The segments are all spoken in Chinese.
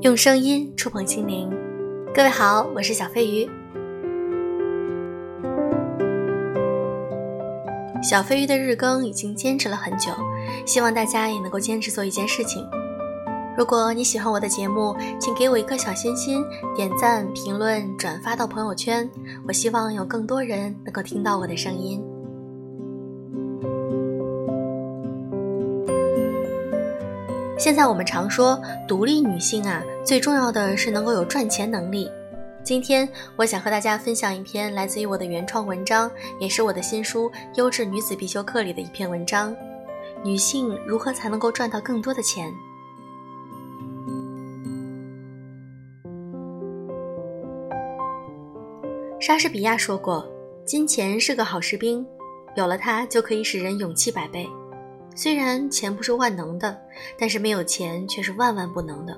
用声音触碰心灵，各位好，我是小飞鱼。小飞鱼的日更已经坚持了很久，希望大家也能够坚持做一件事情。如果你喜欢我的节目，请给我一颗小心心，点赞、评论、转发到朋友圈。我希望有更多人能够听到我的声音。现在我们常说独立女性啊，最重要的是能够有赚钱能力。今天我想和大家分享一篇来自于我的原创文章，也是我的新书《优质女子必修课》里的一篇文章：女性如何才能够赚到更多的钱？莎士比亚说过：“金钱是个好士兵，有了它就可以使人勇气百倍。”虽然钱不是万能的，但是没有钱却是万万不能的。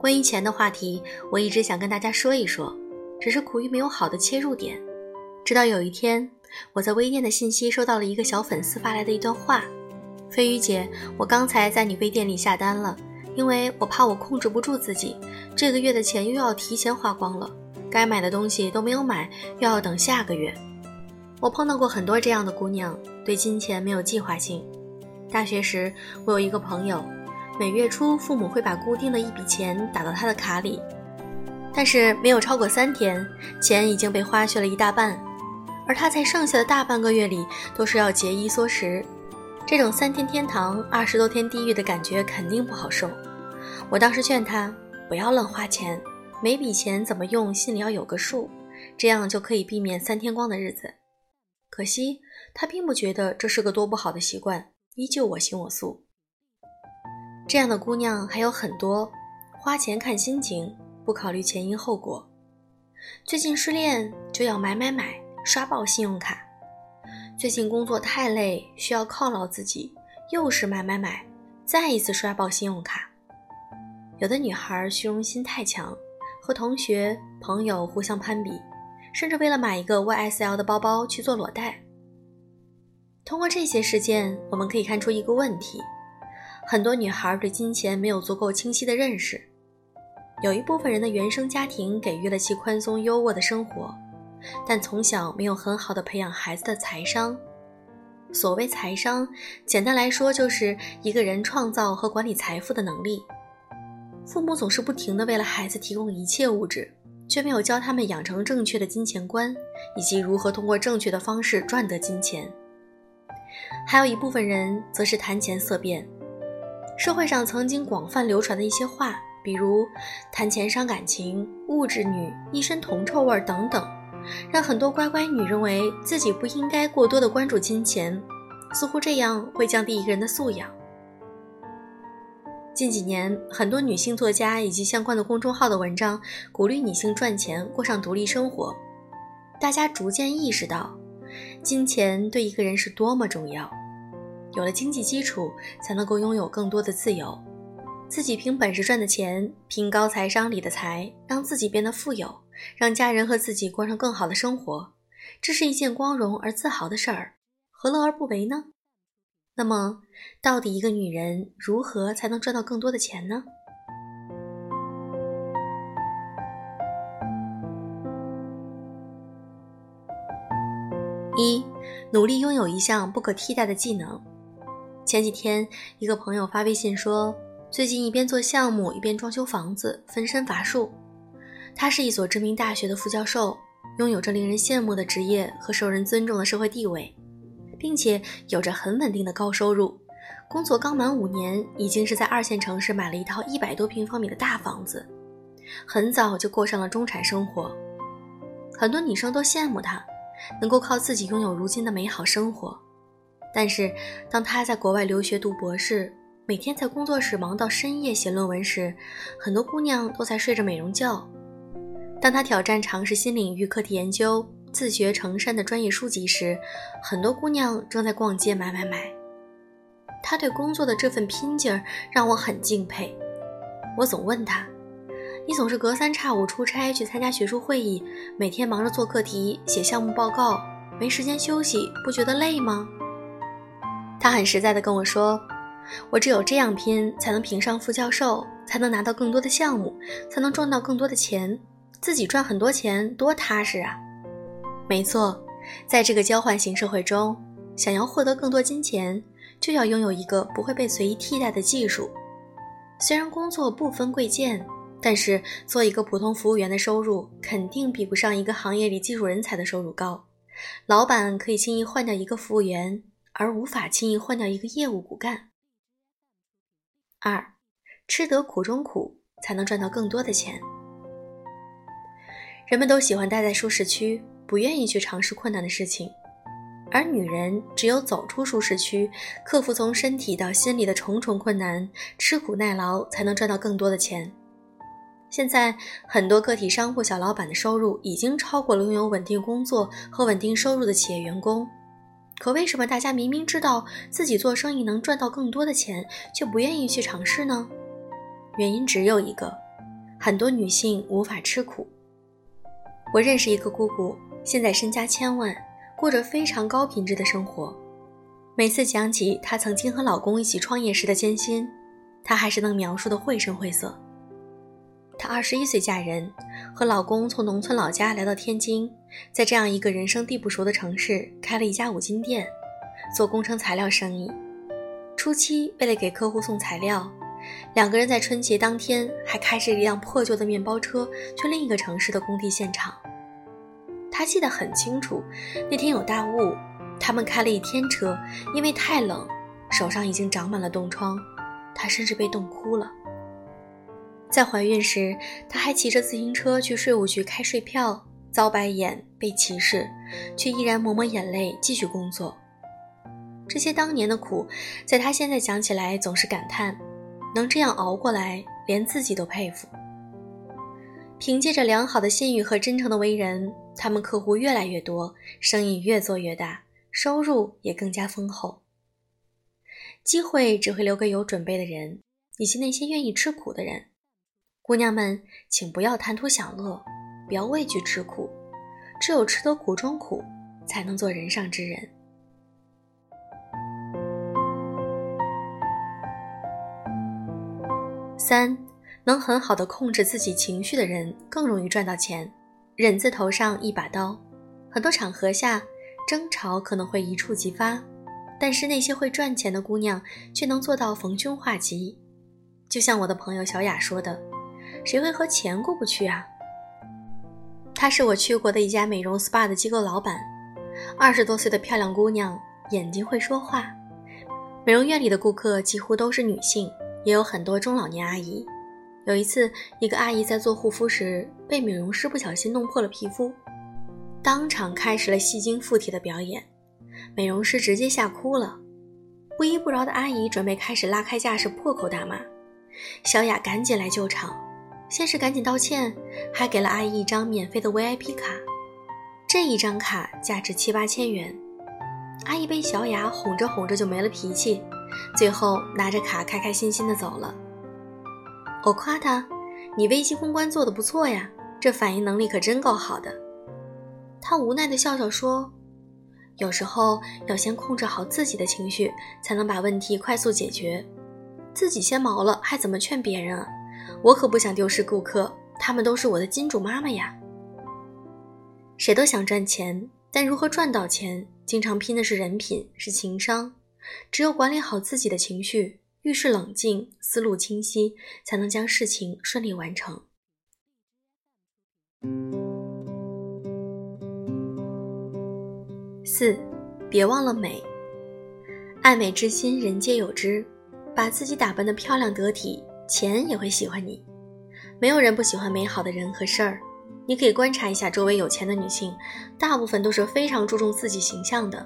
关于钱的话题，我一直想跟大家说一说，只是苦于没有好的切入点。直到有一天，我在微店的信息收到了一个小粉丝发来的一段话：“飞鱼姐，我刚才在你微店里下单了，因为我怕我控制不住自己，这个月的钱又要提前花光了，该买的东西都没有买，又要等下个月。”我碰到过很多这样的姑娘，对金钱没有计划性。大学时，我有一个朋友，每月初父母会把固定的一笔钱打到他的卡里，但是没有超过三天，钱已经被花去了一大半，而他在剩下的大半个月里都是要节衣缩食，这种三天天堂二十多天地狱的感觉肯定不好受。我当时劝他不要乱花钱，每笔钱怎么用心里要有个数，这样就可以避免三天光的日子。可惜他并不觉得这是个多不好的习惯。依旧我行我素，这样的姑娘还有很多，花钱看心情，不考虑前因后果。最近失恋就要买买买，刷爆信用卡；最近工作太累，需要犒劳自己，又是买买买，再一次刷爆信用卡。有的女孩虚荣心太强，和同学朋友互相攀比，甚至为了买一个 YSL 的包包去做裸贷。通过这些事件，我们可以看出一个问题：很多女孩对金钱没有足够清晰的认识。有一部分人的原生家庭给予了其宽松优渥的生活，但从小没有很好的培养孩子的财商。所谓财商，简单来说就是一个人创造和管理财富的能力。父母总是不停地为了孩子提供一切物质，却没有教他们养成正确的金钱观，以及如何通过正确的方式赚得金钱。还有一部分人则是谈钱色变。社会上曾经广泛流传的一些话，比如“谈钱伤感情”“物质女”“一身铜臭味”等等，让很多乖乖女认为自己不应该过多的关注金钱，似乎这样会降低一个人的素养。近几年，很多女性作家以及相关的公众号的文章鼓励女性赚钱，过上独立生活，大家逐渐意识到。金钱对一个人是多么重要，有了经济基础，才能够拥有更多的自由。自己凭本事赚的钱，凭高财商里的财，让自己变得富有，让家人和自己过上更好的生活，这是一件光荣而自豪的事儿，何乐而不为呢？那么，到底一个女人如何才能赚到更多的钱呢？努力拥有一项不可替代的技能。前几天，一个朋友发微信说，最近一边做项目一边装修房子，分身乏术。他是一所知名大学的副教授，拥有着令人羡慕的职业和受人尊重的社会地位，并且有着很稳定的高收入。工作刚满五年，已经是在二线城市买了一套一百多平方米的大房子，很早就过上了中产生活。很多女生都羡慕他。能够靠自己拥有如今的美好生活，但是当他在国外留学读博士，每天在工作室忙到深夜写论文时，很多姑娘都在睡着美容觉。当他挑战尝试新领域课题研究、自学成山的专业书籍时，很多姑娘正在逛街买买买。他对工作的这份拼劲儿让我很敬佩。我总问他。你总是隔三差五出差去参加学术会议，每天忙着做课题、写项目报告，没时间休息，不觉得累吗？他很实在的跟我说：“我只有这样拼，才能评上副教授，才能拿到更多的项目，才能赚到更多的钱。自己赚很多钱，多踏实啊！没错，在这个交换型社会中，想要获得更多金钱，就要拥有一个不会被随意替代的技术。虽然工作不分贵贱，但是做一个普通服务员的收入肯定比不上一个行业里技术人才的收入高。老板可以轻易换掉一个服务员，而无法轻易换掉一个业务骨干。二，吃得苦中苦，才能赚到更多的钱。人们都喜欢待在舒适区，不愿意去尝试困难的事情，而女人只有走出舒适区，克服从身体到心理的重重困难，吃苦耐劳，才能赚到更多的钱。现在，很多个体商户小老板的收入已经超过了拥有稳定工作和稳定收入的企业员工。可为什么大家明明知道自己做生意能赚到更多的钱，却不愿意去尝试呢？原因只有一个：很多女性无法吃苦。我认识一个姑姑，现在身家千万，过着非常高品质的生活。每次讲起她曾经和老公一起创业时的艰辛，她还是能描述的绘声绘色。她二十一岁嫁人，和老公从农村老家来到天津，在这样一个人生地不熟的城市开了一家五金店，做工程材料生意。初期为了给客户送材料，两个人在春节当天还开着一辆破旧的面包车去另一个城市的工地现场。他记得很清楚，那天有大雾，他们开了一天车，因为太冷，手上已经长满了冻疮，他甚至被冻哭了。在怀孕时，她还骑着自行车去税务局开税票，遭白眼、被歧视，却依然抹抹眼泪继续工作。这些当年的苦，在她现在想起来总是感叹：能这样熬过来，连自己都佩服。凭借着良好的信誉和真诚的为人，他们客户越来越多，生意越做越大，收入也更加丰厚。机会只会留给有准备的人，以及那些愿意吃苦的人。姑娘们，请不要贪图享乐，不要畏惧吃苦，只有吃得苦中苦，才能做人上之人。三，能很好的控制自己情绪的人更容易赚到钱。忍字头上一把刀，很多场合下，争吵可能会一触即发，但是那些会赚钱的姑娘却能做到逢凶化吉。就像我的朋友小雅说的。谁会和钱过不去啊？她是我去过的一家美容 SPA 的机构老板，二十多岁的漂亮姑娘，眼睛会说话。美容院里的顾客几乎都是女性，也有很多中老年阿姨。有一次，一个阿姨在做护肤时，被美容师不小心弄破了皮肤，当场开始了戏精附体的表演，美容师直接吓哭了。不依不饶的阿姨准备开始拉开架势破口大骂，小雅赶紧来救场。先是赶紧道歉，还给了阿姨一张免费的 VIP 卡，这一张卡价值七八千元。阿姨被小雅哄着哄着就没了脾气，最后拿着卡开开心心的走了。我夸她，你危机公关做的不错呀，这反应能力可真够好的。她无奈的笑笑说：“有时候要先控制好自己的情绪，才能把问题快速解决。自己先毛了，还怎么劝别人啊？”我可不想丢失顾客，他们都是我的金主妈妈呀。谁都想赚钱，但如何赚到钱，经常拼的是人品，是情商。只有管理好自己的情绪，遇事冷静，思路清晰，才能将事情顺利完成。四，别忘了美，爱美之心，人皆有之。把自己打扮得漂亮得体。钱也会喜欢你，没有人不喜欢美好的人和事儿。你可以观察一下周围有钱的女性，大部分都是非常注重自己形象的，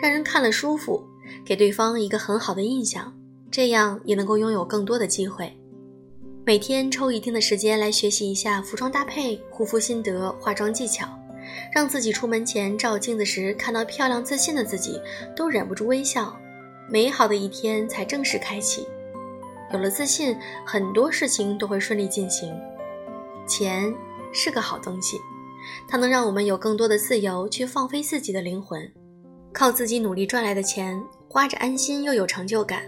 让人看了舒服，给对方一个很好的印象，这样也能够拥有更多的机会。每天抽一定的时间来学习一下服装搭配、护肤心得、化妆技巧，让自己出门前照镜子时看到漂亮自信的自己，都忍不住微笑，美好的一天才正式开启。有了自信，很多事情都会顺利进行。钱是个好东西，它能让我们有更多的自由去放飞自己的灵魂。靠自己努力赚来的钱，花着安心又有成就感，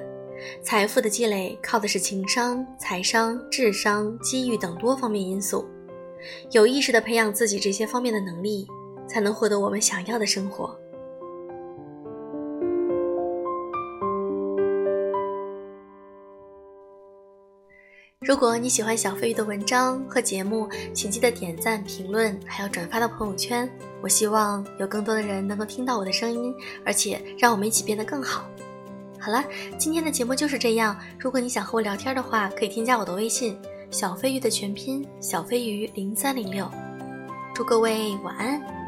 财富的积累靠的是情商、财商、智商、机遇等多方面因素。有意识地培养自己这些方面的能力，才能获得我们想要的生活。如果你喜欢小飞鱼的文章和节目，请记得点赞、评论，还要转发到朋友圈。我希望有更多的人能够听到我的声音，而且让我们一起变得更好。好了，今天的节目就是这样。如果你想和我聊天的话，可以添加我的微信“小飞鱼”的全拼“小飞鱼零三零六”。祝各位晚安。